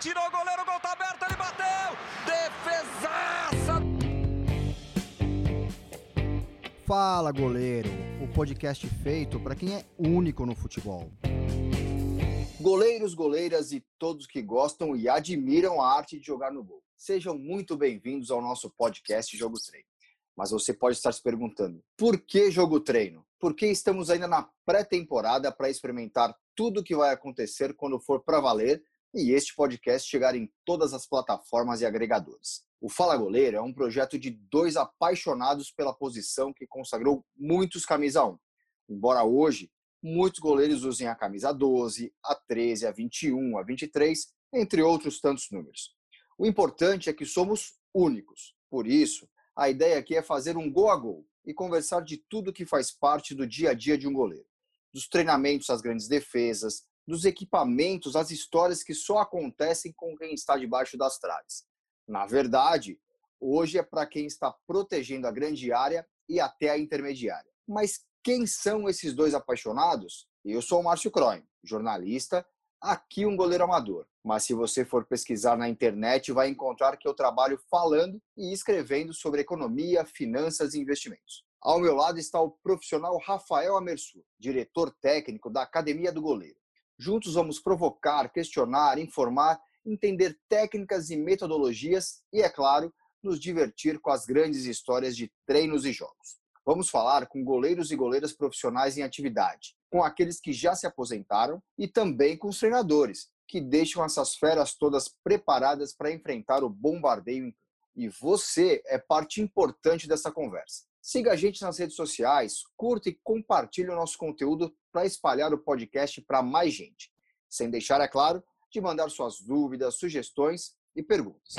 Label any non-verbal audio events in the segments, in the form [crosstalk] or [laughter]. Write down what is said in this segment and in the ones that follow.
Tirou o goleiro, o gol tá aberto, ele bateu! Defesaça! Fala, goleiro! O podcast feito para quem é único no futebol. Goleiros, goleiras e todos que gostam e admiram a arte de jogar no gol. Sejam muito bem-vindos ao nosso podcast Jogo Treino. Mas você pode estar se perguntando: por que jogo treino? Porque estamos ainda na pré-temporada para experimentar tudo o que vai acontecer quando for para valer e este podcast chegar em todas as plataformas e agregadores. O Fala Goleiro é um projeto de dois apaixonados pela posição que consagrou muitos camisa 1. Embora hoje muitos goleiros usem a camisa 12, a 13, a 21, a 23, entre outros tantos números. O importante é que somos únicos. Por isso, a ideia aqui é fazer um gol a gol e conversar de tudo que faz parte do dia a dia de um goleiro. Dos treinamentos às grandes defesas, dos equipamentos, as histórias que só acontecem com quem está debaixo das traves. Na verdade, hoje é para quem está protegendo a grande área e até a intermediária. Mas quem são esses dois apaixonados? Eu sou o Márcio Croin, jornalista, aqui um goleiro amador. Mas se você for pesquisar na internet, vai encontrar que eu trabalho falando e escrevendo sobre economia, finanças e investimentos. Ao meu lado está o profissional Rafael Amersur, diretor técnico da Academia do Goleiro. Juntos vamos provocar, questionar, informar, entender técnicas e metodologias e, é claro, nos divertir com as grandes histórias de treinos e jogos. Vamos falar com goleiros e goleiras profissionais em atividade, com aqueles que já se aposentaram e também com os treinadores, que deixam essas feras todas preparadas para enfrentar o bombardeio. E você é parte importante dessa conversa. Siga a gente nas redes sociais, curta e compartilhe o nosso conteúdo para espalhar o podcast para mais gente. Sem deixar, é claro, de mandar suas dúvidas, sugestões e perguntas.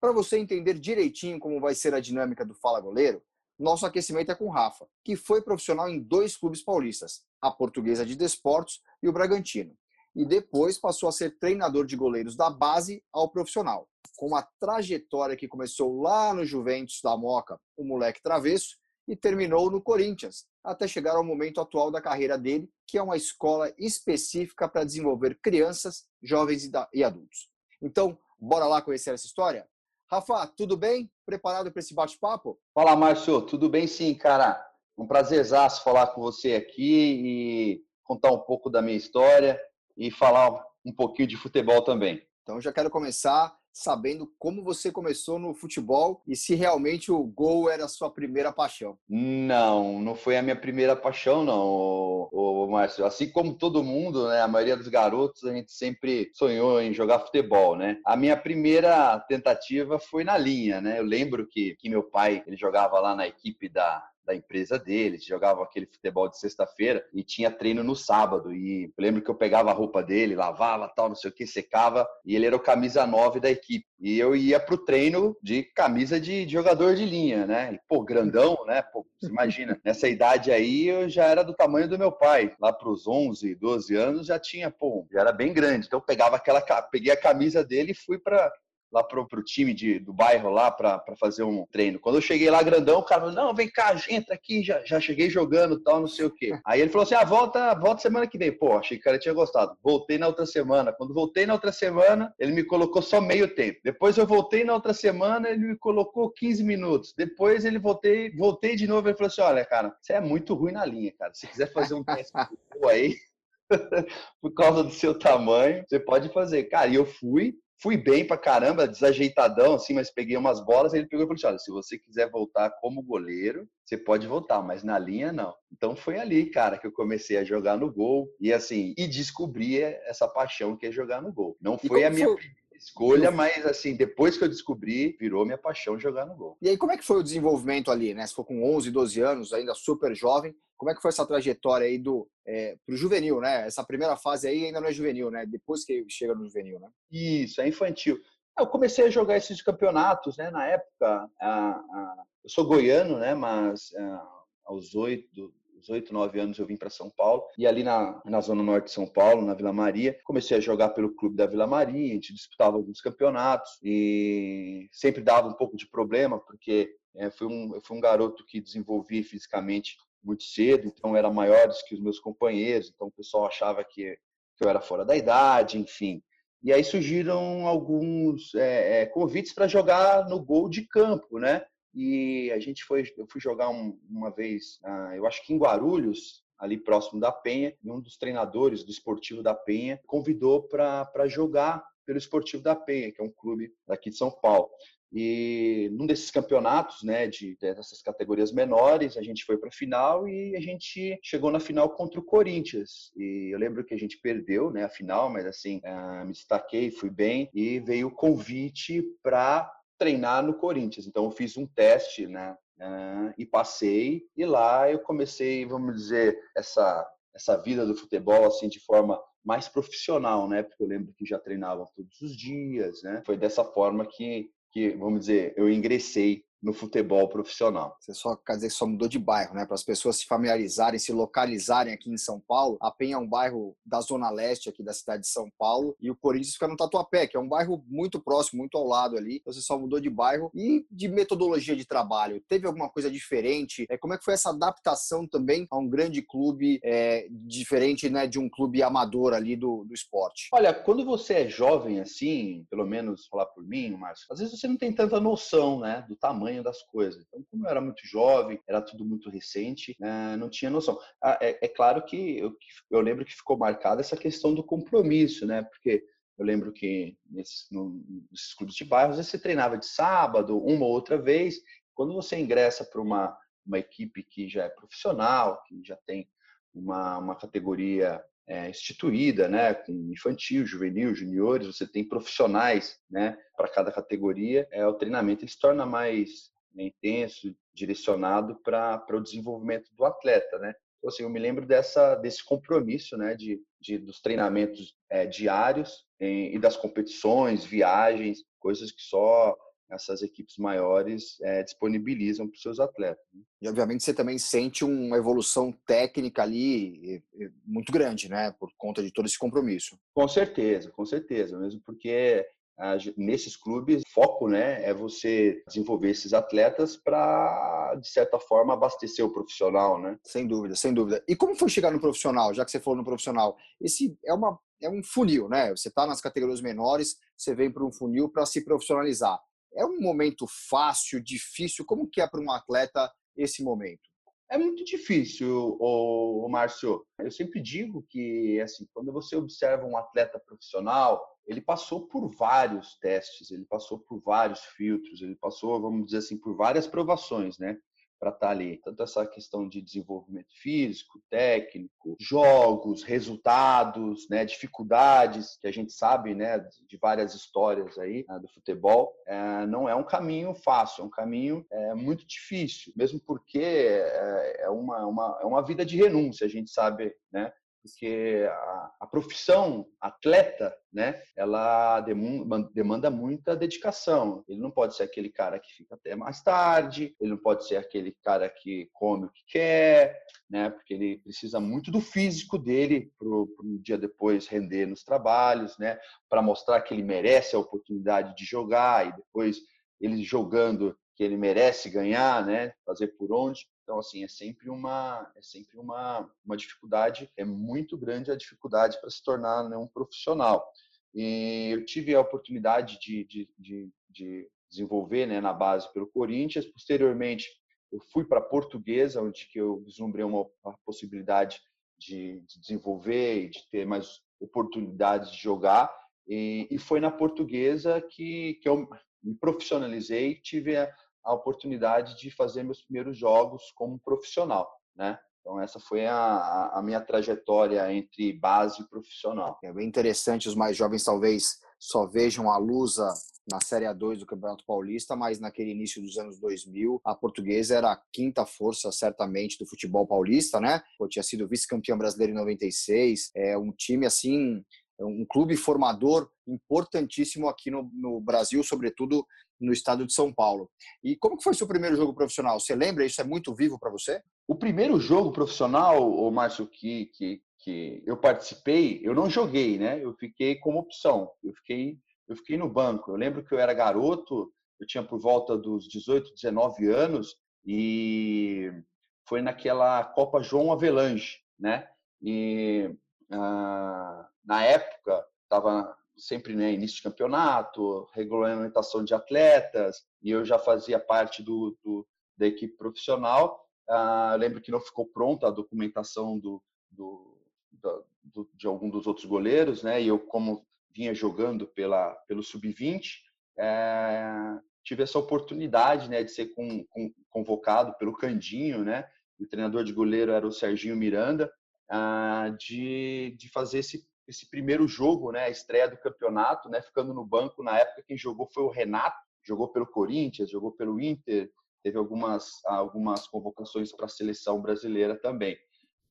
Para você entender direitinho como vai ser a dinâmica do Fala Goleiro, nosso aquecimento é com o Rafa, que foi profissional em dois clubes paulistas, a Portuguesa de Desportos e o Bragantino. E depois passou a ser treinador de goleiros da base ao profissional com uma trajetória que começou lá no Juventus da Moca, o moleque travesso, e terminou no Corinthians, até chegar ao momento atual da carreira dele, que é uma escola específica para desenvolver crianças, jovens e adultos. Então, bora lá conhecer essa história? Rafa, tudo bem? Preparado para esse bate-papo? Fala, Márcio. Tudo bem sim, cara. Um prazerzaço falar com você aqui e contar um pouco da minha história e falar um pouquinho de futebol também. Então, já quero começar sabendo como você começou no futebol e se realmente o gol era a sua primeira paixão. Não, não foi a minha primeira paixão, não, o, Márcio. Assim como todo mundo, né, a maioria dos garotos, a gente sempre sonhou em jogar futebol, né? A minha primeira tentativa foi na linha, né? Eu lembro que, que meu pai, ele jogava lá na equipe da, da empresa deles, jogavam aquele futebol de sexta-feira e tinha treino no sábado. E lembro que eu pegava a roupa dele, lavava, tal, não sei o que, secava, e ele era o camisa 9 da equipe. E eu ia pro treino de camisa de, de jogador de linha, né? E, pô, grandão, né? Pô, você imagina, [laughs] nessa idade aí eu já era do tamanho do meu pai. Lá pros 11, 12 anos já tinha, pô, já era bem grande. Então eu pegava aquela, peguei a camisa dele e fui para lá pro, pro time de, do bairro lá para fazer um treino. Quando eu cheguei lá grandão, o cara falou, não, vem cá, entra aqui, já, já cheguei jogando tal, não sei o quê. Aí ele falou assim, ah, volta, volta semana que vem. Pô, achei que o cara tinha gostado. Voltei na outra semana. Quando voltei na outra semana, ele me colocou só meio tempo. Depois eu voltei na outra semana, ele me colocou 15 minutos. Depois ele voltei, voltei de novo, ele falou assim, olha, cara, você é muito ruim na linha, cara. Se quiser fazer um teste aí, [laughs] por causa do seu tamanho, você pode fazer. Cara, e eu fui, Fui bem pra caramba, desajeitadão, assim, mas peguei umas bolas. Ele pegou e falou assim: olha, se você quiser voltar como goleiro, você pode voltar, mas na linha não. Então foi ali, cara, que eu comecei a jogar no gol e assim, e descobri essa paixão que é jogar no gol. Não foi a minha foi? Escolha, mas assim, depois que eu descobri, virou minha paixão jogar no gol. E aí, como é que foi o desenvolvimento ali, né? Você foi com 11, 12 anos, ainda super jovem. Como é que foi essa trajetória aí do é, pro juvenil, né? Essa primeira fase aí ainda não é juvenil, né? Depois que chega no juvenil, né? Isso, é infantil. Eu comecei a jogar esses campeonatos, né? Na época, a, a, eu sou goiano, né? Mas a, é, aos oito, os oito, nove anos eu vim para São Paulo e ali na, na zona norte de São Paulo, na Vila Maria, comecei a jogar pelo clube da Vila Maria, a gente disputava alguns campeonatos e sempre dava um pouco de problema porque é, fui, um, eu fui um garoto que desenvolvi fisicamente muito cedo, então era maior que os meus companheiros, então o pessoal achava que, que eu era fora da idade, enfim. E aí surgiram alguns é, é, convites para jogar no gol de campo, né? E a gente foi, eu fui jogar um, uma vez, uh, eu acho que em Guarulhos, ali próximo da Penha, e um dos treinadores do Esportivo da Penha convidou para jogar pelo Esportivo da Penha, que é um clube daqui de São Paulo. E num desses campeonatos, né, de dessas categorias menores, a gente foi para a final e a gente chegou na final contra o Corinthians. E eu lembro que a gente perdeu, né, a final, mas assim, uh, me destaquei, fui bem e veio o convite para treinar no Corinthians. Então eu fiz um teste, né, uh, e passei. E lá eu comecei, vamos dizer, essa essa vida do futebol assim de forma mais profissional, né? Porque eu lembro que já treinava todos os dias, né? Foi dessa forma que que, vamos dizer, eu ingressei no futebol profissional. Você só quer dizer que só mudou de bairro, né? Para as pessoas se familiarizarem, se localizarem aqui em São Paulo. A Penha é um bairro da zona leste aqui da cidade de São Paulo e o Corinthians fica no Tatuapé, que é um bairro muito próximo, muito ao lado ali. Você só mudou de bairro e de metodologia de trabalho. Teve alguma coisa diferente? É, como é que foi essa adaptação também a um grande clube é, diferente, né, de um clube amador ali do, do esporte? Olha, quando você é jovem assim, pelo menos falar por mim, Márcio, às vezes você não tem tanta noção, né, do tamanho tamanho das coisas. Então, como eu era muito jovem, era tudo muito recente, né, não tinha noção. Ah, é, é, claro que eu, eu lembro que ficou marcada essa questão do compromisso, né? Porque eu lembro que nesses, no, nesses clubes de bairros você treinava de sábado, uma ou outra vez. Quando você ingressa para uma, uma equipe que já é profissional, que já tem uma, uma categoria é, instituída, né, com infantil, juvenil, juniores, você tem profissionais, né, para cada categoria, é, o treinamento ele se torna mais né, intenso, direcionado para o desenvolvimento do atleta, né. Então, assim, eu me lembro dessa, desse compromisso, né, de, de dos treinamentos é, diários em, e das competições, viagens, coisas que só essas equipes maiores é, disponibilizam para os seus atletas. Né? E obviamente você também sente uma evolução técnica ali muito grande, né, por conta de todo esse compromisso. Com certeza, com certeza, mesmo porque nesses clubes o foco, né, é você desenvolver esses atletas para de certa forma abastecer o profissional, né? Sem dúvida, sem dúvida. E como foi chegar no profissional, já que você falou no profissional? Esse é uma é um funil, né? Você está nas categorias menores, você vem para um funil para se profissionalizar. É um momento fácil, difícil? Como que é para um atleta esse momento? É muito difícil, o, Márcio. Eu sempre digo que, assim, quando você observa um atleta profissional, ele passou por vários testes, ele passou por vários filtros, ele passou, vamos dizer assim, por várias provações, né? Para estar tá ali. Tanto essa questão de desenvolvimento físico, técnico, jogos, resultados, né, dificuldades que a gente sabe, né, de várias histórias aí né, do futebol, é, não é um caminho fácil, é um caminho é, muito difícil, mesmo porque é, é uma, uma, é uma vida de renúncia, a gente sabe, né? Porque a, a, profissão atleta, né, ela demanda, muita dedicação. Ele não pode ser aquele cara que fica até mais tarde, ele não pode ser aquele cara que come o que quer, né, porque ele precisa muito do físico dele para um dia depois render nos trabalhos, né, para mostrar que ele merece a oportunidade de jogar e depois ele jogando que ele merece ganhar, né, fazer por onde. Então, assim, é sempre uma, é sempre uma, uma dificuldade, é muito grande a dificuldade para se tornar né, um profissional. E eu tive a oportunidade de, de, de, de desenvolver né, na base pelo Corinthians. Posteriormente, eu fui para Portuguesa, onde que eu vislumbrei uma possibilidade de, de, desenvolver e de ter mais oportunidades de jogar. E, e foi na Portuguesa que, que eu me profissionalizei, tive a, a oportunidade de fazer meus primeiros jogos como profissional, né? Então essa foi a, a minha trajetória entre base e profissional. É bem interessante, os mais jovens talvez só vejam a Lusa na Série A2 do Campeonato Paulista, mas naquele início dos anos 2000, a portuguesa era a quinta força, certamente, do futebol paulista, né? Pô, tinha sido vice-campeão brasileiro em 96, é um time, assim, um clube formador importantíssimo aqui no, no Brasil, sobretudo no estado de São Paulo. E como que foi seu primeiro jogo profissional? Você lembra? Isso é muito vivo para você? O primeiro jogo profissional, o Márcio, que, que, que eu participei, eu não joguei, né? Eu fiquei como opção. Eu fiquei, eu fiquei no banco. Eu lembro que eu era garoto, eu tinha por volta dos 18, 19 anos e foi naquela Copa João Avelange, né? E na época estava sempre né, início de campeonato, regulamentação de atletas, e eu já fazia parte do, do da equipe profissional. Ah, lembro que não ficou pronta a documentação do, do, do, de algum dos outros goleiros, né? E eu, como vinha jogando pela, pelo sub-20, é, tive essa oportunidade, né, de ser com, com, convocado pelo Candinho, né? O treinador de goleiro era o Serginho Miranda, ah, de, de fazer esse, esse primeiro jogo, né? A estreia do campeonato, né? Ficando no banco na época quem jogou foi o Renato, jogou pelo Corinthians, jogou pelo Inter, teve algumas algumas convocações para a seleção brasileira também.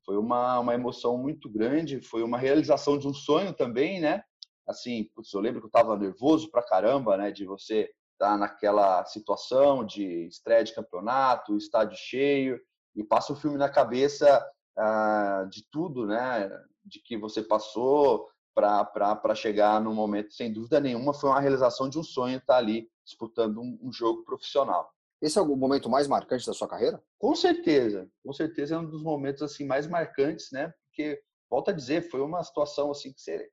Foi uma, uma emoção muito grande, foi uma realização de um sonho também, né? Assim, putz, eu lembro que eu estava nervoso pra caramba, né? De você estar tá naquela situação de estreia de campeonato, estádio cheio, e passa o filme na cabeça ah, de tudo, né? De que você passou para chegar no momento, sem dúvida nenhuma, foi uma realização de um sonho estar ali disputando um, um jogo profissional. Esse é o momento mais marcante da sua carreira? Com certeza, com certeza é um dos momentos assim mais marcantes, né? Porque volta a dizer, foi uma situação assim que, você,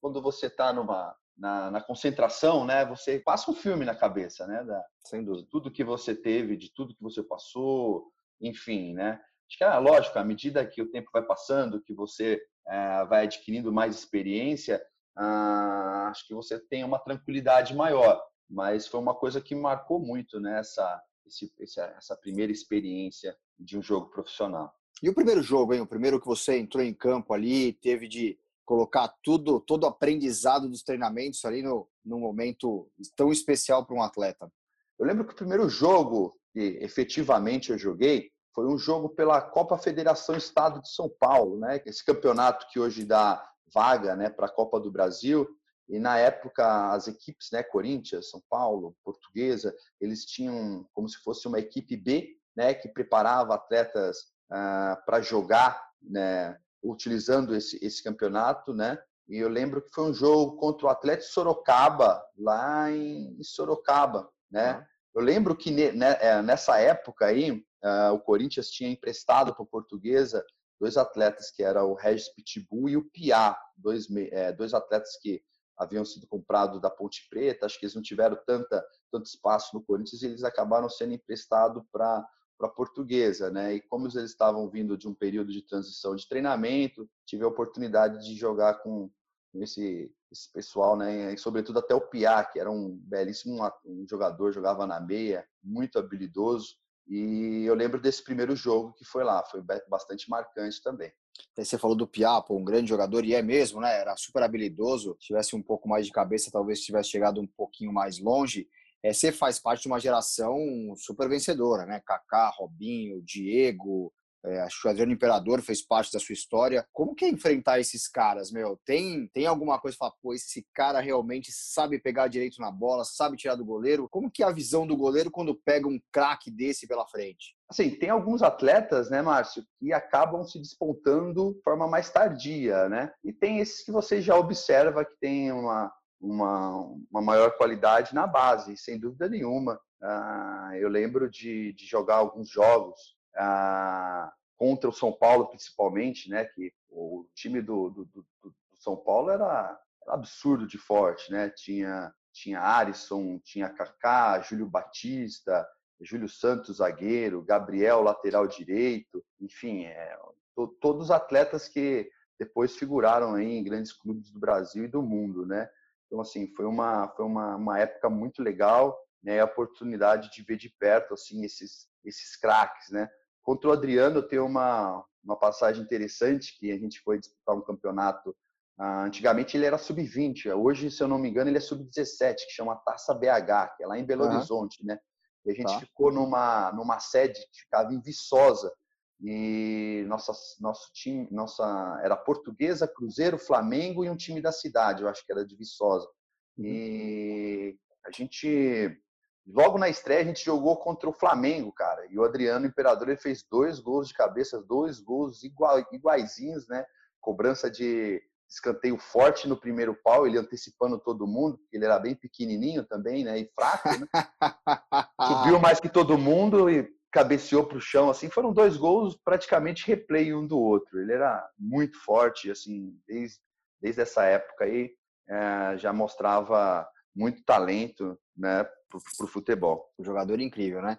quando você está numa na, na, concentração, né? Você passa um filme na cabeça, né? Da, Sem dúvida. De tudo que você teve, de tudo que você passou, enfim, né? Acho que, é lógico, à medida que o tempo vai passando, que você é, vai adquirindo mais experiência, ah, acho que você tem uma tranquilidade maior mas foi uma coisa que marcou muito, né? Essa, essa primeira experiência de um jogo profissional. E o primeiro jogo, hein? O primeiro que você entrou em campo ali, teve de colocar tudo, todo o aprendizado dos treinamentos ali no, no momento tão especial para um atleta. Eu lembro que o primeiro jogo que efetivamente eu joguei foi um jogo pela Copa Federação Estado de São Paulo, né? Esse campeonato que hoje dá vaga, né, para a Copa do Brasil. E na época, as equipes, né, Corinthians, São Paulo, Portuguesa, eles tinham como se fosse uma equipe B, né, que preparava atletas ah, para jogar, né, utilizando esse, esse campeonato, né? E eu lembro que foi um jogo contra o Atlético Sorocaba, lá em Sorocaba, né? Eu lembro que né, é, nessa época aí, o Corinthians tinha emprestado para a Portuguesa dois atletas, que era o Regis Pitbull e o Piá, dois, é, dois atletas que haviam sido comprados da Ponte Preta, acho que eles não tiveram tanta, tanto espaço no Corinthians e eles acabaram sendo emprestados para a portuguesa, né? E como eles estavam vindo de um período de transição de treinamento, tive a oportunidade de jogar com esse, esse pessoal, né? E sobretudo até o Piá, que era um belíssimo um jogador, jogava na meia, muito habilidoso. E eu lembro desse primeiro jogo que foi lá, foi bastante marcante também. Você falou do Piapo, um grande jogador, e é mesmo, né? Era super habilidoso. Se tivesse um pouco mais de cabeça, talvez tivesse chegado um pouquinho mais longe. É, você faz parte de uma geração super vencedora, né? Kaká, Robinho, Diego, é, acho que o Adriano Imperador fez parte da sua história. Como que é enfrentar esses caras, meu? Tem, tem alguma coisa que fala, pô, esse cara realmente sabe pegar direito na bola, sabe tirar do goleiro? Como que é a visão do goleiro quando pega um craque desse pela frente? Assim, tem alguns atletas, né, Márcio, que acabam se despontando de forma mais tardia, né? E tem esses que você já observa que tem uma, uma, uma maior qualidade na base, sem dúvida nenhuma. Ah, eu lembro de, de jogar alguns jogos ah, contra o São Paulo, principalmente, né? Que o time do, do, do, do São Paulo era, era, absurdo de forte, né? Tinha tinha Arisson, tinha Kaká, Júlio Batista, Júlio Santos, zagueiro, Gabriel, lateral direito, enfim, é, to, todos atletas que depois figuraram aí em grandes clubes do Brasil e do mundo, né? Então, assim, foi uma, foi uma, uma época muito legal, né? A oportunidade de ver de perto, assim, esses, esses craques, né? Contra o Adriano, tem uma, uma passagem interessante que a gente foi disputar um campeonato. Ah, antigamente ele era sub-20, hoje, se eu não me engano, ele é sub-17, que chama Taça BH, que é lá em Belo uhum. Horizonte, né? E a gente tá. ficou numa, numa sede que ficava em Viçosa. E nossa, nosso time, nossa, era Portuguesa, Cruzeiro, Flamengo e um time da cidade, eu acho que era de Viçosa. Uhum. E a gente Logo na estreia a gente jogou contra o Flamengo, cara. E o Adriano Imperador ele fez dois gols de cabeça, dois gols igual, iguaizinhos, né? Cobrança de escanteio forte no primeiro pau, ele antecipando todo mundo, porque ele era bem pequenininho também, né? E fraco, né? [laughs] Subiu mais que todo mundo e cabeceou para o chão, assim. Foram dois gols praticamente replay um do outro. Ele era muito forte, assim, desde, desde essa época aí. é, já mostrava muito talento né, para o futebol. Um jogador incrível, né?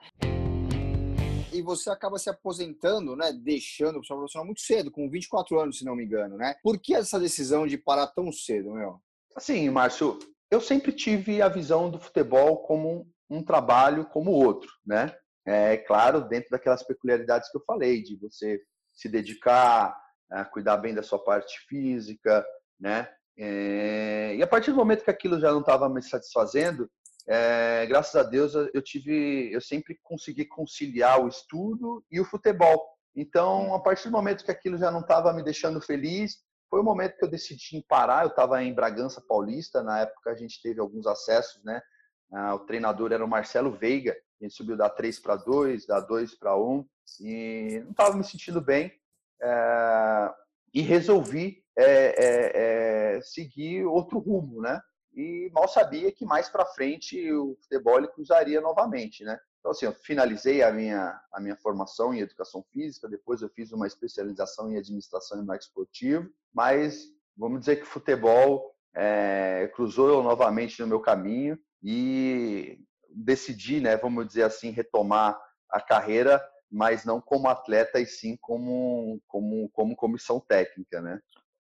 E você acaba se aposentando, né? Deixando o seu profissional muito cedo, com 24 anos, se não me engano, né? Por que essa decisão de parar tão cedo, meu? Assim, Márcio, eu sempre tive a visão do futebol como um trabalho como outro, né? É claro, dentro daquelas peculiaridades que eu falei, de você se dedicar a cuidar bem da sua parte física, né? É, e a partir do momento que aquilo já não estava me satisfazendo, é, graças a Deus eu tive, eu sempre consegui conciliar o estudo e o futebol. Então, a partir do momento que aquilo já não estava me deixando feliz, foi o momento que eu decidi parar. Eu estava em Bragança Paulista, na época a gente teve alguns acessos, né? Ah, o treinador era o Marcelo Veiga, a gente subiu da 3 para 2, da 2 para 1, e não estava me sentindo bem. É, e resolvi é, é, seguir outro rumo, né? E mal sabia que mais para frente o futebol cruzaria novamente, né? Então, assim, eu finalizei a minha, a minha formação em educação física, depois eu fiz uma especialização em administração e marketing esportivo, mas vamos dizer que futebol é, cruzou novamente no meu caminho e decidi, né, vamos dizer assim, retomar a carreira, mas não como atleta e sim como, como, como comissão técnica, né?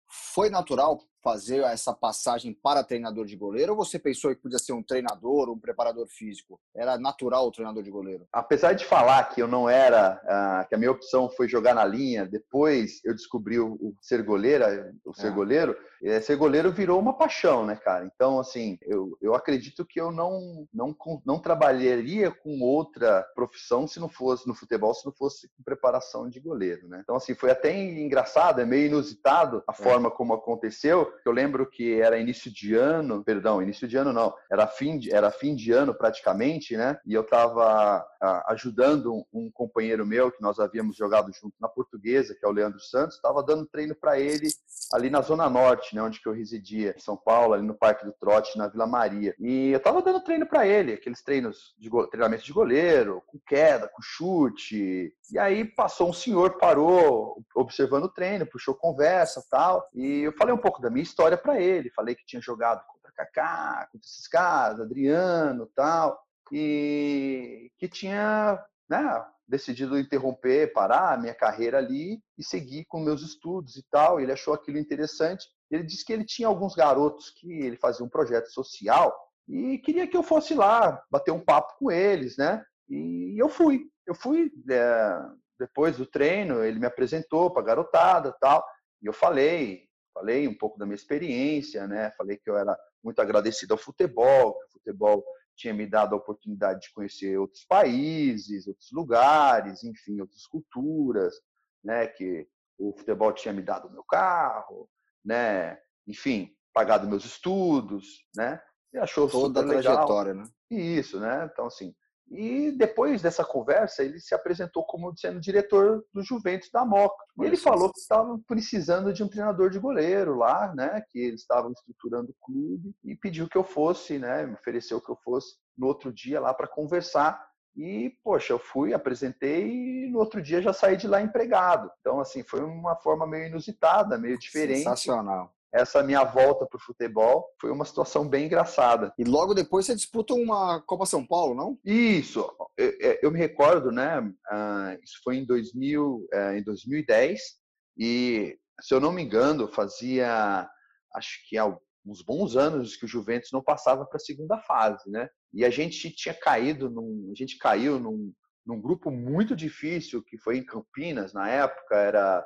Foi natural fazer essa passagem para treinador de goleiro ou você pensou que podia ser um treinador, um preparador físico? Era natural o treinador de goleiro? Apesar de falar que eu não era, ah, que a minha opção foi jogar na linha, depois eu descobri o, ser goleiro, o ser é. goleiro, é, ser goleiro virou uma paixão, né, cara? Então, assim, eu, eu acredito que eu não, não, não trabalharia com outra profissão se não fosse no futebol, se não fosse com preparação de goleiro, né? Então, assim, foi até engraçado, é meio inusitado a é. forma como aconteceu. Eu lembro que era início de ano, perdão, início de ano não, era fim de, era fim de ano praticamente, né? E eu estava ajudando um, um companheiro meu que nós havíamos jogado junto na Portuguesa, que é o Leandro Santos, estava dando treino para ele ali na Zona Norte, né, onde que eu residia, em São Paulo, ali no Parque do Trote, na Vila Maria. E eu estava dando treino para ele, aqueles treinos de treinamento de goleiro, com queda, com chute. E aí passou um senhor, parou, observando o treino, puxou conversa, tal. E eu falei um pouco da minha história para ele, falei que tinha jogado contra Kaká, contra esses caras, Adriano, tal, e que tinha, né, decidido interromper, parar a minha carreira ali e seguir com meus estudos e tal. Ele achou aquilo interessante. Ele disse que ele tinha alguns garotos que ele fazia um projeto social e queria que eu fosse lá bater um papo com eles, né? E eu fui. Eu fui é, depois do treino, ele me apresentou para a garotada tal. E eu falei, falei um pouco da minha experiência, né? Falei que eu era muito agradecido ao futebol, que o futebol tinha me dado a oportunidade de conhecer outros países, outros lugares, enfim, outras culturas, né? Que o futebol tinha me dado o meu carro, né? Enfim, pagado meus estudos, né? E achou toda a trajetória, legal. né? Isso, né? Então assim, e depois dessa conversa, ele se apresentou como sendo diretor do Juventus da Moca. E ele falou que estavam precisando de um treinador de goleiro lá, né? Que eles estavam estruturando o clube e pediu que eu fosse, né? Me ofereceu que eu fosse no outro dia lá para conversar. E, poxa, eu fui, apresentei e no outro dia já saí de lá empregado. Então, assim, foi uma forma meio inusitada, meio diferente. Sensacional essa minha volta para o futebol foi uma situação bem engraçada. E logo depois você disputa uma Copa São Paulo, não? Isso. Eu, eu me recordo, né? Uh, isso foi em, 2000, uh, em 2010 e, se eu não me engano, fazia acho que há uns bons anos que o Juventus não passava para a segunda fase, né? E a gente tinha caído num, a gente caiu num, num grupo muito difícil que foi em Campinas na época era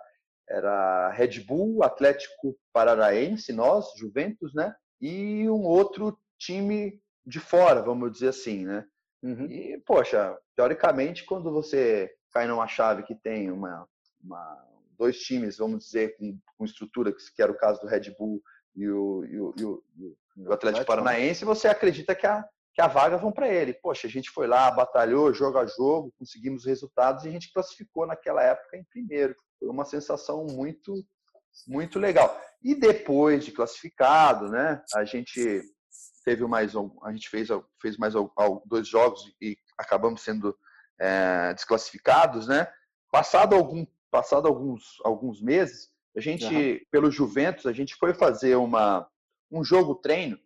era Red Bull, Atlético Paranaense, nós, Juventus, né? E um outro time de fora, vamos dizer assim, né? Uhum. E, poxa, teoricamente, quando você cai numa chave que tem uma, uma dois times, vamos dizer, com, com, estrutura, que era o caso do Red Bull e o, e o, e o, e o Atlético Paranaense, você acredita que a, que a vaga vão para ele. Poxa, a gente foi lá, batalhou, jogo a jogo, conseguimos resultados e a gente classificou naquela época em primeiro. Foi uma sensação muito, muito legal. E depois de classificado, né, a gente teve mais um, a gente fez, fez mais dois jogos e acabamos sendo é, desclassificados, né? Passado algum, passado alguns, alguns meses, a gente, uhum. pelo Juventus, a gente foi fazer uma um jogo treino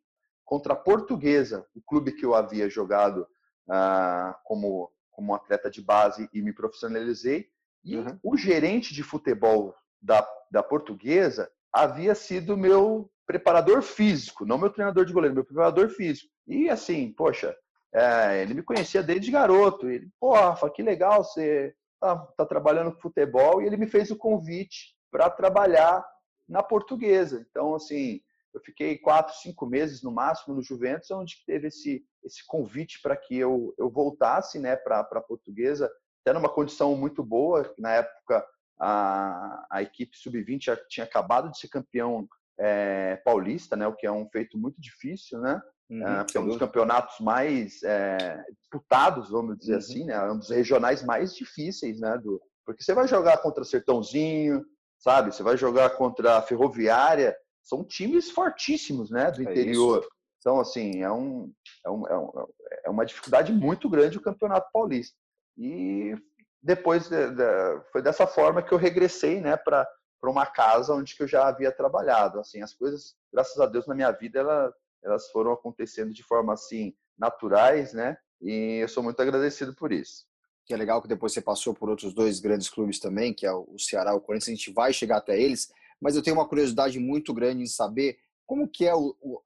contra a Portuguesa, o clube que eu havia jogado ah, como, como atleta de base e me profissionalizei. E uhum. o gerente de futebol da, da Portuguesa havia sido meu preparador físico, não meu treinador de goleiro, meu preparador físico. E assim, poxa, é, ele me conhecia desde garoto. Ele, pô, Rafa, que legal você tá, tá trabalhando com futebol. E ele me fez o convite para trabalhar na portuguesa. Então, assim, eu fiquei quatro, cinco meses no máximo no Juventus, onde teve esse, esse convite para que eu, eu voltasse né, para a portuguesa, até numa condição muito boa. Na época, a, a equipe sub-20 tinha acabado de ser campeão é, paulista, né, o que é um feito muito difícil, né? Uhum, é, é um dos campeonatos mais é, disputados, vamos dizer uhum. assim, né? Um dos regionais mais difíceis, né? Do, porque você vai jogar contra Sertãozinho, sabe? Você vai jogar contra a Ferroviária, são times fortíssimos, né? Do é interior. É então, assim, é, um, é, um, é, um, é uma dificuldade muito grande o Campeonato Paulista. E depois de, de, foi dessa forma que eu regressei, né? Para uma casa onde que eu já havia trabalhado. Assim, as coisas, graças a Deus, na minha vida, ela elas foram acontecendo de forma assim naturais, né? E eu sou muito agradecido por isso. Que é legal que depois você passou por outros dois grandes clubes também, que é o Ceará e o Corinthians, a gente vai chegar até eles, mas eu tenho uma curiosidade muito grande em saber como que é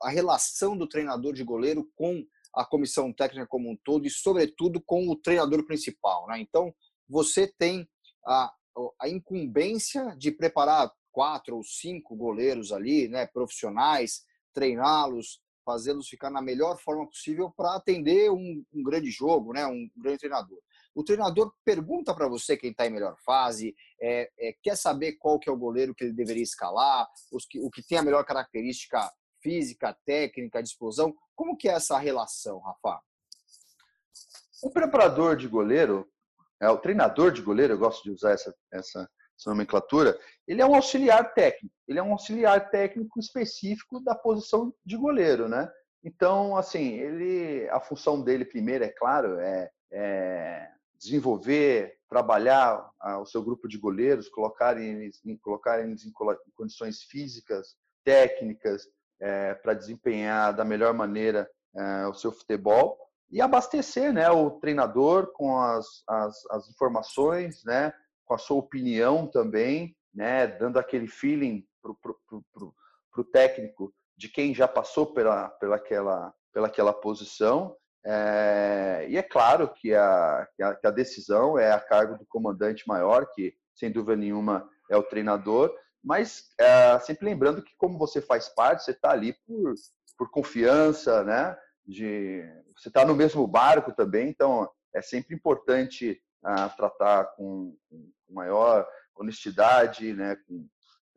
a relação do treinador de goleiro com a comissão técnica como um todo e, sobretudo, com o treinador principal. Né? Então, você tem a, a incumbência de preparar quatro ou cinco goleiros ali, né, profissionais, treiná-los, fazê-los ficar na melhor forma possível para atender um, um, grande jogo, né? um grande treinador. O treinador pergunta para você quem está em melhor fase, é, é, quer saber qual que é o goleiro que ele deveria escalar, que, o que tem a melhor característica física, técnica, de explosão. Como que é essa relação, Rafa? O preparador de goleiro, é o treinador de goleiro, eu gosto de usar essa, essa essa nomenclatura, ele é um auxiliar técnico. Ele é um auxiliar técnico específico da posição de goleiro, né? Então, assim, ele, a função dele primeiro, é claro, é, é desenvolver, trabalhar ah, o seu grupo de goleiros, colocar eles, colocar eles em condições físicas, técnicas, é, para desempenhar da melhor maneira é, o seu futebol e abastecer né, o treinador com as, as, as informações, né, com a sua opinião também, né, dando aquele feeling para o técnico de quem já passou pela, pela, aquela, pela aquela posição. É, e é claro que a, que a, que, a, decisão é a cargo do comandante maior, que sem dúvida nenhuma é o treinador, mas é, sempre lembrando que como você faz parte, você está ali por, por confiança, né? De, você está no mesmo barco também, então é sempre importante a tratar com, com maior honestidade, né, com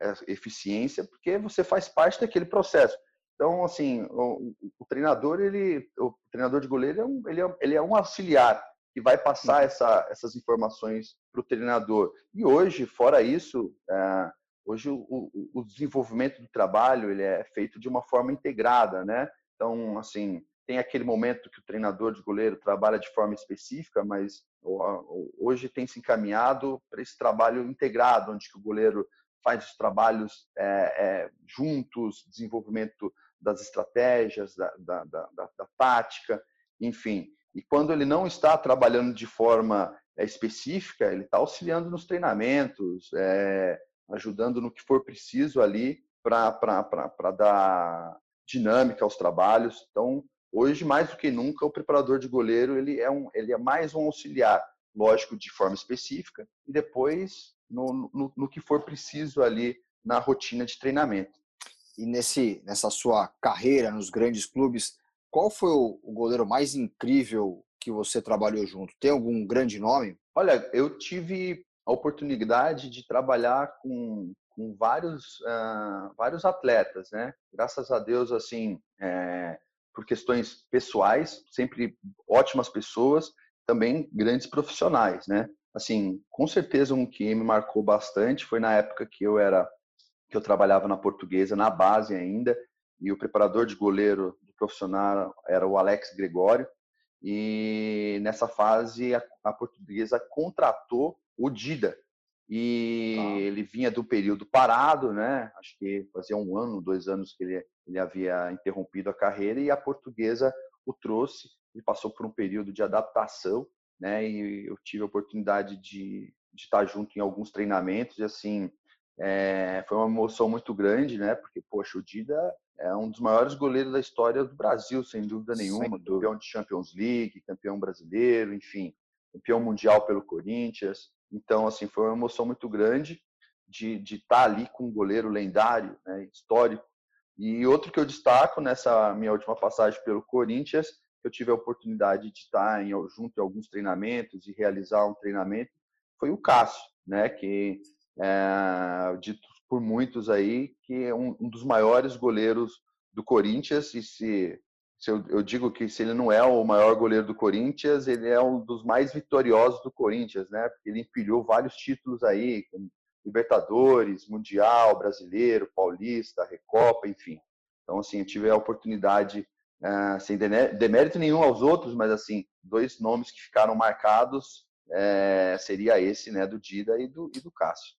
é, eficiência, porque você faz parte daquele processo. Então, assim, o, o treinador, ele, o treinador de goleiro, é um, ele, é, ele é um auxiliar que vai passar uhum. essa, essas informações para o treinador. E hoje, fora isso, é, hoje o, o, o, desenvolvimento do trabalho ele é feito de uma forma integrada, né? Então, assim, tem aquele momento que o treinador de goleiro trabalha de forma específica, mas hoje tem se encaminhado para esse trabalho integrado, onde o goleiro faz os trabalhos é, é, juntos, desenvolvimento das estratégias, da, da, da, da, tática, enfim. E quando ele não está trabalhando de forma é, específica, ele está auxiliando nos treinamentos, é, ajudando no que for preciso ali para dar dinâmica aos trabalhos. Então, Hoje, mais do que nunca, o preparador de goleiro ele é, um, ele é mais um auxiliar, lógico, de forma específica, e depois no, no, no que for preciso ali na rotina de treinamento. E nesse, nessa sua carreira nos grandes clubes, qual foi o, o goleiro mais incrível que você trabalhou junto? Tem algum grande nome? Olha, eu tive a oportunidade de trabalhar com, com vários, uh, vários atletas, né? Graças a Deus, assim, é, por questões pessoais, sempre ótimas pessoas, também grandes profissionais, né? Assim, com certeza um que me marcou bastante foi na época que eu era que eu trabalhava na Portuguesa, na base ainda, e o preparador de goleiro do profissional era o Alex Gregório, e nessa fase a, a Portuguesa contratou o Dida, e ah. ele vinha do período parado, né? Acho que fazia um ano, dois anos que ele, ele havia interrompido a carreira e a portuguesa o trouxe. Ele passou por um período de adaptação, né? E eu tive a oportunidade de, de estar junto em alguns treinamentos e assim é, foi uma emoção muito grande, né? Porque poxa, o Dida é um dos maiores goleiros da história do Brasil, sem dúvida nenhuma, sem dúvida. campeão de Champions League, campeão brasileiro, enfim, campeão mundial pelo Corinthians. Então, assim, foi uma emoção muito grande de, estar tá ali com um goleiro lendário, né, histórico. E outro que eu destaco nessa minha última passagem pelo Corinthians, eu tive a oportunidade de estar tá em, junto em alguns treinamentos e realizar um treinamento, foi o Cássio, né, que é dito por muitos aí que é um, um dos maiores goleiros do Corinthians e se eu, eu, digo que se ele não é o maior goleiro do Corinthians, ele é um dos mais vitoriosos do Corinthians, né? Porque ele empilhou vários títulos aí, como Libertadores, Mundial, Brasileiro, Paulista, Recopa, enfim. Então, assim, eu tive a oportunidade, uh, sem demérito nenhum aos outros, mas, assim, dois nomes que ficaram marcados é, seria esse, né, do Dida e do, e do Cássio.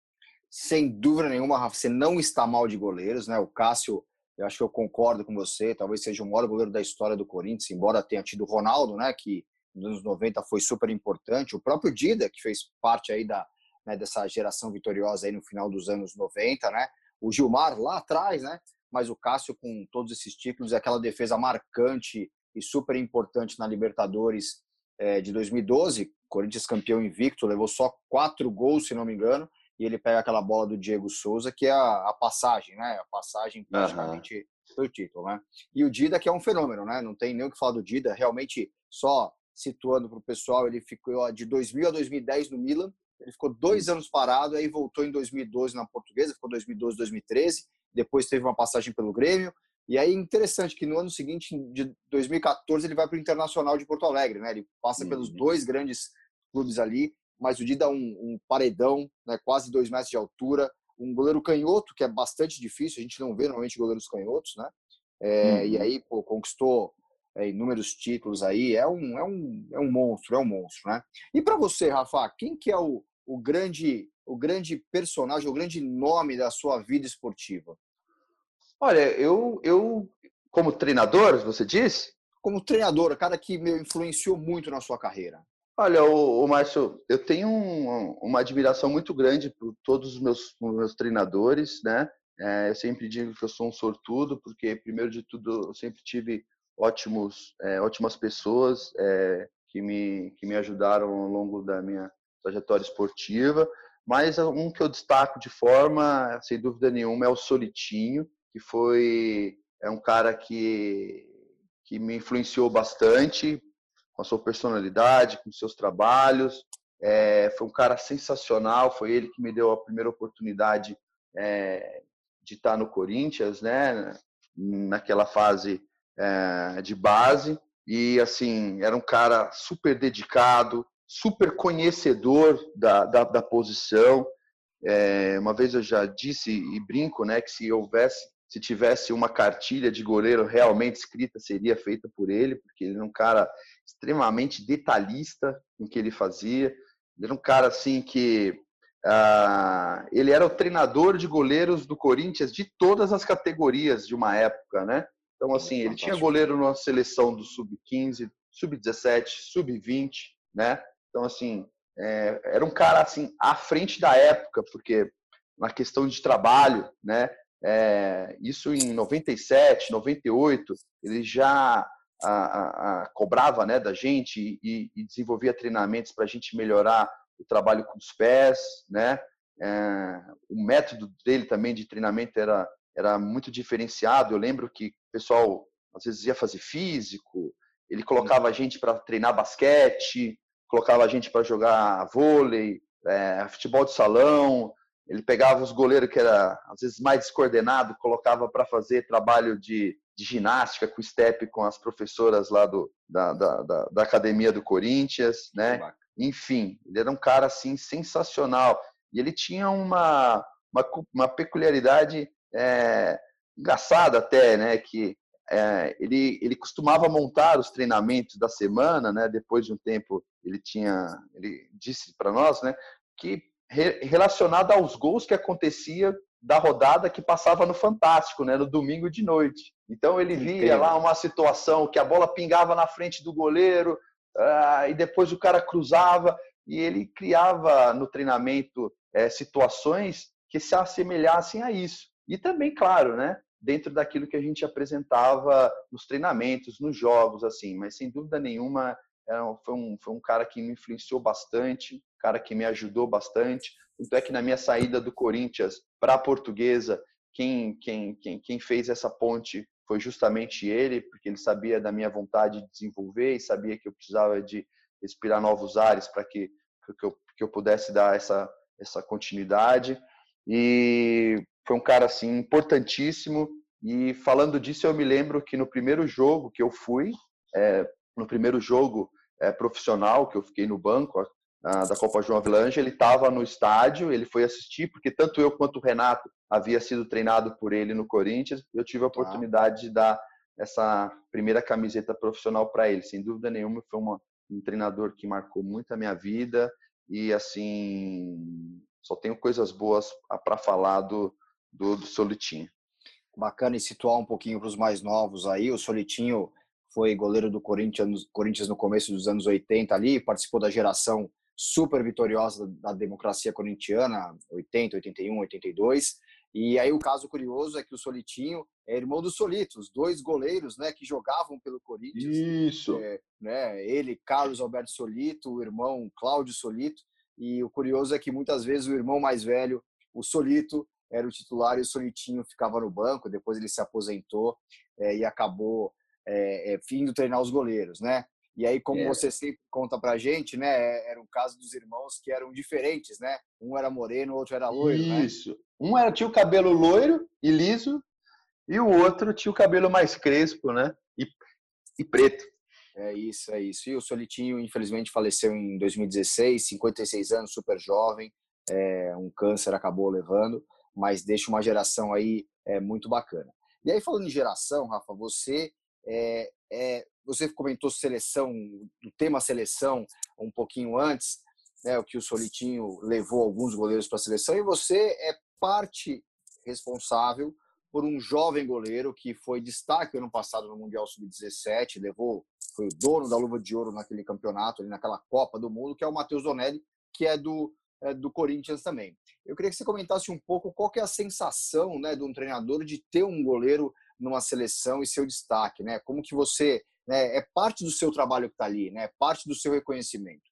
Sem dúvida nenhuma, Rafa, você não está mal de goleiros, né? O Cássio eu acho que eu concordo com você, talvez seja o maior goleiro da história do Corinthians, embora tenha tido o Ronaldo, né, que nos anos 90 foi super importante, o próprio Dida, que fez parte aí da, né, dessa geração vitoriosa aí no final dos anos 90, né, o Gilmar lá atrás, né, mas o Cássio com todos esses títulos, aquela defesa marcante e super importante na Libertadores é, de 2012, Corinthians campeão invicto, levou só quatro gols, se não me engano, e ele pega aquela bola do Diego Souza, que é a, a passagem, né? A passagem praticamente uhum. foi o título, né? E o Dida, que é um fenômeno, né? Não tem nem o que falar do Dida, realmente, só situando para o pessoal, ele ficou de 2000 a 2010 no Milan, ele ficou dois anos parado, aí voltou em 2012 na Portuguesa, ficou 2012, 2013, depois teve uma passagem pelo Grêmio, e aí interessante que no ano seguinte, de 2014, ele vai para o Internacional de Porto Alegre, né? Ele passa uhum. pelos dois grandes clubes ali, mas o Dida é um, um paredão, né, quase dois metros de altura, um goleiro canhoto, que é bastante difícil, a gente não vê normalmente goleiros canhotos, né? É, uhum. E aí, pô, conquistou é, inúmeros títulos aí, é um, é, um, é um monstro, é um monstro, né? E para você, Rafa, quem que é o, o, grande, o grande personagem, o grande nome da sua vida esportiva? Olha, eu, eu como treinador, você disse? Como treinador, cara que me influenciou muito na sua carreira. Olha, o, o Márcio, eu tenho um, uma admiração muito grande por todos os meus, meus treinadores, né? É, eu sempre digo que eu sou um sortudo, porque, primeiro de tudo, eu sempre tive ótimos, é, ótimas pessoas é, que, me, que me ajudaram ao longo da minha trajetória esportiva. Mas um que eu destaco de forma, sem dúvida nenhuma, é o Solitinho, que foi é um cara que, que me influenciou bastante com a sua personalidade, com seus trabalhos. É, foi um cara sensacional, foi ele que me deu a primeira oportunidade é, de estar no Corinthians, né? Naquela fase é, de base e assim era um cara super dedicado, super conhecedor da, da, da posição. É, uma vez eu já disse e brinco, né, que se houvesse se tivesse uma cartilha de goleiro realmente escrita, seria feita por ele, porque ele é um cara extremamente detalhista em que ele fazia. Ele era um cara assim que uh, ele era o treinador de goleiros do Corinthians de todas as categorias de uma época, né? Então assim, ele tinha goleiro na seleção do sub-15, sub-17, sub-20, né? Então assim, é, era um cara assim à frente da época, porque na questão de trabalho, né? É, isso em 97, 98, ele já a, a, a, cobrava né, da gente e, e desenvolvia treinamentos para a gente melhorar o trabalho com os pés, né? É, o método dele também de treinamento era, era muito diferenciado. Eu lembro que o pessoal às vezes ia fazer físico, ele colocava a gente para treinar basquete, colocava a gente para jogar vôlei, é, futebol de salão, ele pegava os goleiros que era às vezes mais descoordenado, colocava para fazer trabalho de, de, ginástica com step com as professoras lá do, da, da, da, da academia do Corinthians, né? Enfim, ele era um cara assim sensacional e ele tinha uma uma, uma peculiaridade é, engraçada até, né? Que é, ele, ele costumava montar os treinamentos da semana, né? Depois de um tempo, ele tinha, ele disse para nós, né? Que re, relacionada aos gols que acontecia da rodada que passava no Fantástico, né, no domingo de noite. Então ele via lá uma situação que a bola pingava na frente do goleiro uh, e depois o cara cruzava e ele criava no treinamento é, situações que se assemelhassem a isso. E também, claro, né, dentro daquilo que a gente apresentava nos treinamentos, nos jogos, assim. Mas sem dúvida nenhuma foi, um, foi um cara que me influenciou bastante, um cara que me ajudou bastante. Tanto é que na minha saída do Corinthians para a Portuguesa, quem, quem, quem, quem fez essa ponte foi justamente ele, porque ele sabia da minha vontade de desenvolver e sabia que eu precisava de respirar novos ares para que, que, eu, que eu pudesse dar essa, essa continuidade. E foi um cara assim importantíssimo. E falando disso, eu me lembro que no primeiro jogo que eu fui, é, no primeiro jogo é, profissional que eu fiquei no banco da Copa João Avelange, ele estava no estádio, ele foi assistir, porque tanto eu quanto o Renato havia sido treinado por ele no Corinthians, eu tive a tá. oportunidade de dar essa primeira camiseta profissional para ele. Sem dúvida nenhuma, foi uma, um treinador que marcou muito a minha vida e assim só tenho coisas boas para falar do, do, do Solitinho. Bacana e situar um pouquinho para os mais novos aí. O Solitinho foi goleiro do Corinthians, Corinthians no começo dos anos 80 ali, participou da geração super vitoriosa da democracia corintiana, 80, 81, 82. E aí o caso curioso é que o Solitinho é irmão do Solito, os dois goleiros, né, que jogavam pelo Corinthians. Isso. É, né, ele, Carlos Alberto Solito, o irmão Cláudio Solito. E o curioso é que muitas vezes o irmão mais velho, o Solito, era o titular e o Solitinho ficava no banco. Depois ele se aposentou é, e acabou é, é, vindo treinar os goleiros, né? E aí, como é. você sempre conta pra gente, né? É, era um caso dos irmãos que eram diferentes, né? Um era moreno, o outro era loiro, Isso. né? Isso. Um era, tinha o cabelo loiro e liso, e o outro tinha o cabelo mais crespo, né? E, e preto. É isso, é isso. E o Solitinho, infelizmente, faleceu em 2016, 56 anos, super jovem. É, um câncer acabou levando, mas deixa uma geração aí é, muito bacana. E aí, falando em geração, Rafa, você é, é, você comentou seleção, do tema seleção um pouquinho antes, né, o que o Solitinho levou alguns goleiros para a seleção, e você é parte responsável por um jovem goleiro que foi destaque ano passado no Mundial Sub-17, levou, foi o dono da luva de ouro naquele campeonato, ali naquela Copa do Mundo, que é o Matheus Donelli, que é do, é do Corinthians também. Eu queria que você comentasse um pouco qual é a sensação né, de um treinador de ter um goleiro numa seleção e seu destaque, né? Como que você né, é parte do seu trabalho que está ali, né? Parte do seu reconhecimento.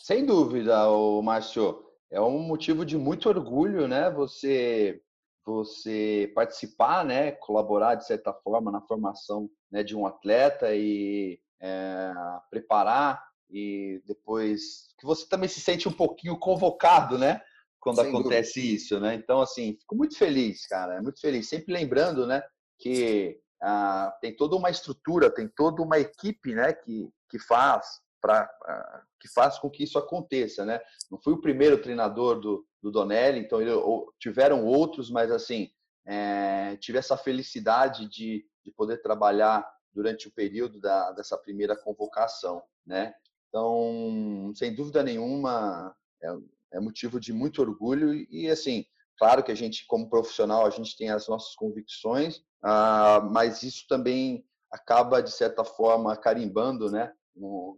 Sem dúvida, o Márcio, é um motivo de muito orgulho, né? Você você participar, né? Colaborar de certa forma na formação né, de um atleta e é, preparar e depois que você também se sente um pouquinho convocado, né? Quando Sem acontece dúvida. isso, né? Então, assim, fico muito feliz, cara, muito feliz. Sempre lembrando, né? que ah, tem toda uma estrutura, tem toda uma equipe, né, que, que faz para ah, que faz com que isso aconteça, né? Não fui o primeiro treinador do, do Donelli, então ele, ou, tiveram outros, mas assim é, tive essa felicidade de, de poder trabalhar durante o período da, dessa primeira convocação, né? Então, sem dúvida nenhuma, é, é motivo de muito orgulho e assim Claro que a gente, como profissional, a gente tem as nossas convicções, mas isso também acaba, de certa forma, carimbando, né?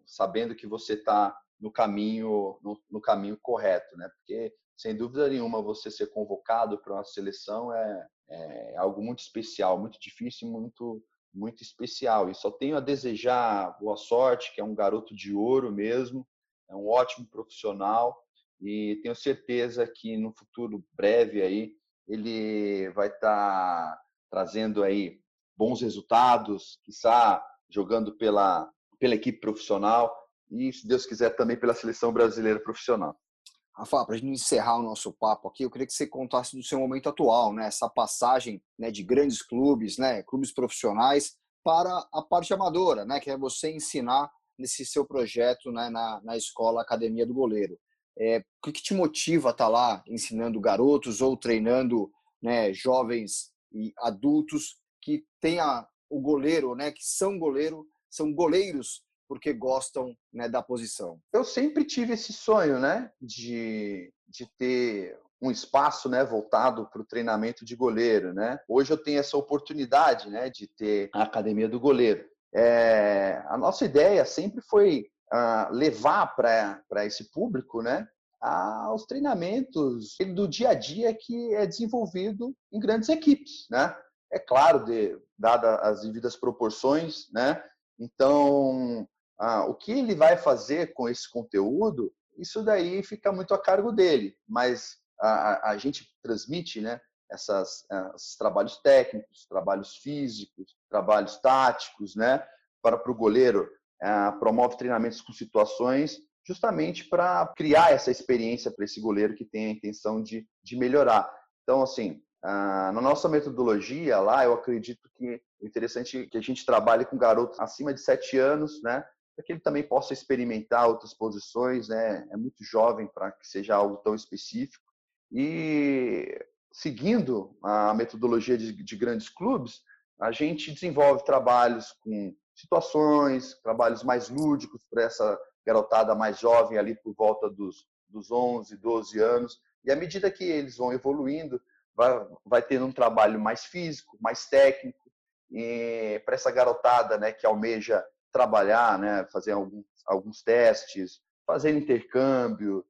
sabendo que você está no caminho no, no, caminho correto, né? Porque sem dúvida nenhuma você ser convocado para uma seleção é, é, algo muito especial, muito difícil, muito muito especial. E só tenho a desejar boa sorte, que é um garoto de ouro mesmo, é um ótimo profissional e tenho certeza que no futuro breve aí ele vai estar tá trazendo aí bons resultados, está jogando pela pela equipe profissional e se Deus quiser também pela seleção brasileira profissional. Rafa, para a gente encerrar o nosso papo aqui, eu queria que você contasse do seu momento atual, né? Essa passagem né, de grandes clubes, né, clubes profissionais, para a parte amadora, né? Que é você ensinar nesse seu projeto né, na, na escola Academia do Goleiro. É, o que te motiva a estar tá lá ensinando garotos ou treinando né, jovens e adultos que tenha o goleiro, né, que são goleiro, são goleiros porque gostam né, da posição? Eu sempre tive esse sonho, né, de, de ter um espaço né, voltado para o treinamento de goleiro. Né? Hoje eu tenho essa oportunidade né, de ter a academia do goleiro. É, a nossa ideia sempre foi uh, levar para esse público né, aos treinamentos do dia a dia que é desenvolvido em grandes equipes, né? É claro, de, dada as devidas proporções, né? Então, ah, o que ele vai fazer com esse conteúdo, isso daí fica muito a cargo dele, mas a, a gente transmite, né? Essas, esses trabalhos técnicos, trabalhos físicos, trabalhos táticos, né? Para, para o goleiro, ah, promove treinamentos com situações justamente para criar essa experiência para esse goleiro que tem a intenção de, de melhorar. Então, assim, na nossa metodologia lá, eu acredito que é interessante que a gente trabalhe com garotos acima de sete anos, né? Para que ele também possa experimentar outras posições, né? É muito jovem para que seja algo tão específico. E seguindo a metodologia de, de grandes clubes, a gente desenvolve trabalhos com situações, trabalhos mais lúdicos para essa garotada mais jovem ali por volta dos, dos 11, 12 anos. E à medida que eles vão evoluindo, vai, vai tendo um trabalho mais físico, mais técnico, para essa garotada né, que almeja trabalhar, né, fazer alguns, alguns testes, fazer intercâmbio,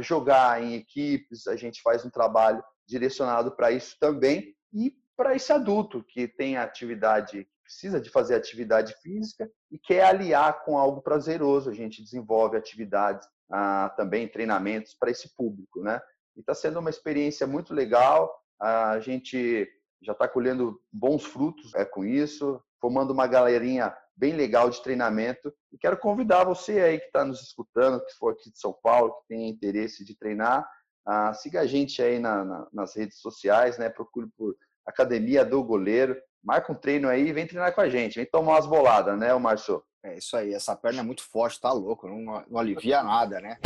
jogar em equipes, a gente faz um trabalho direcionado para isso também e para esse adulto que tem atividade precisa de fazer atividade física e quer aliar com algo prazeroso. A gente desenvolve atividades, ah, também treinamentos para esse público, né? E está sendo uma experiência muito legal. A gente já está colhendo bons frutos é, com isso, formando uma galerinha bem legal de treinamento. E quero convidar você aí que está nos escutando, que for aqui de São Paulo, que tem interesse de treinar, ah, siga a gente aí na, na, nas redes sociais, né? Procure por Academia do Goleiro marca um treino aí e vem treinar com a gente, vem tomar umas boladas, né, o Márcio? É isso aí, essa perna é muito forte, tá louco, não, não alivia nada, né?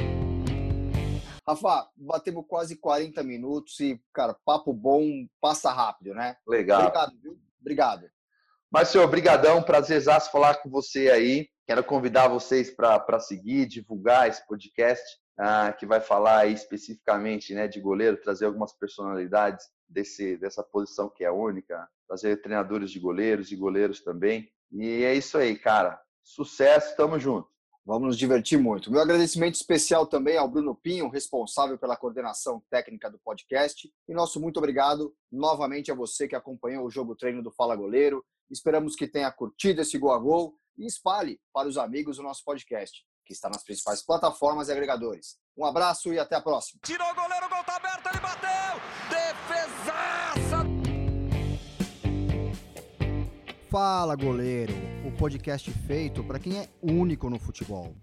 Rafa, batemos quase 40 minutos e, cara, papo bom, passa rápido, né? Legal. Obrigado, viu? Obrigado. Márcio, obrigadão, prazerzaço falar com você aí. Quero convidar vocês para seguir, divulgar esse podcast, ah, que vai falar aí especificamente né, de goleiro, trazer algumas personalidades desse, dessa posição que é única, trazer treinadores de goleiros e goleiros também. E é isso aí, cara. Sucesso, tamo junto. Vamos nos divertir muito. Meu agradecimento especial também ao Bruno Pinho, responsável pela coordenação técnica do podcast. E nosso muito obrigado novamente a você que acompanhou o jogo treino do Fala Goleiro. Esperamos que tenha curtido esse gol a gol e espalhe para os amigos o nosso podcast, que está nas principais plataformas e agregadores. Um abraço e até a próxima. Tirou o goleiro, o gol tá aberto, ele bateu! Fala Goleiro, o podcast feito para quem é único no futebol.